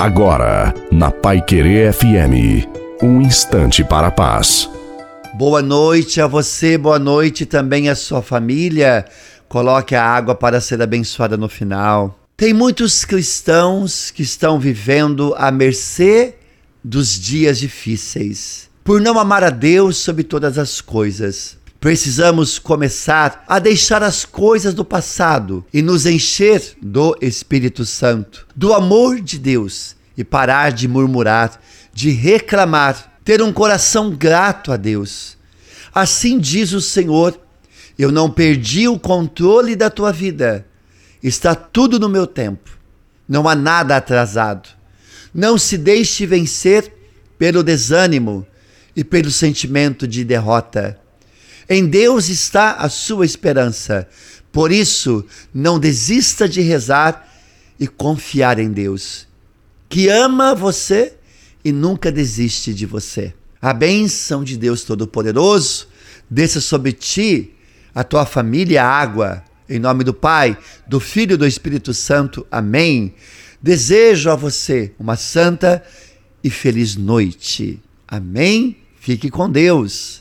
Agora, na Pai Querer FM, um instante para a paz. Boa noite a você, boa noite também à sua família. Coloque a água para ser abençoada no final. Tem muitos cristãos que estão vivendo à mercê dos dias difíceis, por não amar a Deus sobre todas as coisas. Precisamos começar a deixar as coisas do passado e nos encher do Espírito Santo, do amor de Deus e parar de murmurar, de reclamar, ter um coração grato a Deus. Assim diz o Senhor: Eu não perdi o controle da tua vida. Está tudo no meu tempo. Não há nada atrasado. Não se deixe vencer pelo desânimo e pelo sentimento de derrota. Em Deus está a sua esperança. Por isso, não desista de rezar e confiar em Deus, que ama você e nunca desiste de você. A bênção de Deus Todo-Poderoso desça sobre ti, a tua família, a água. Em nome do Pai, do Filho e do Espírito Santo. Amém. Desejo a você uma santa e feliz noite. Amém. Fique com Deus.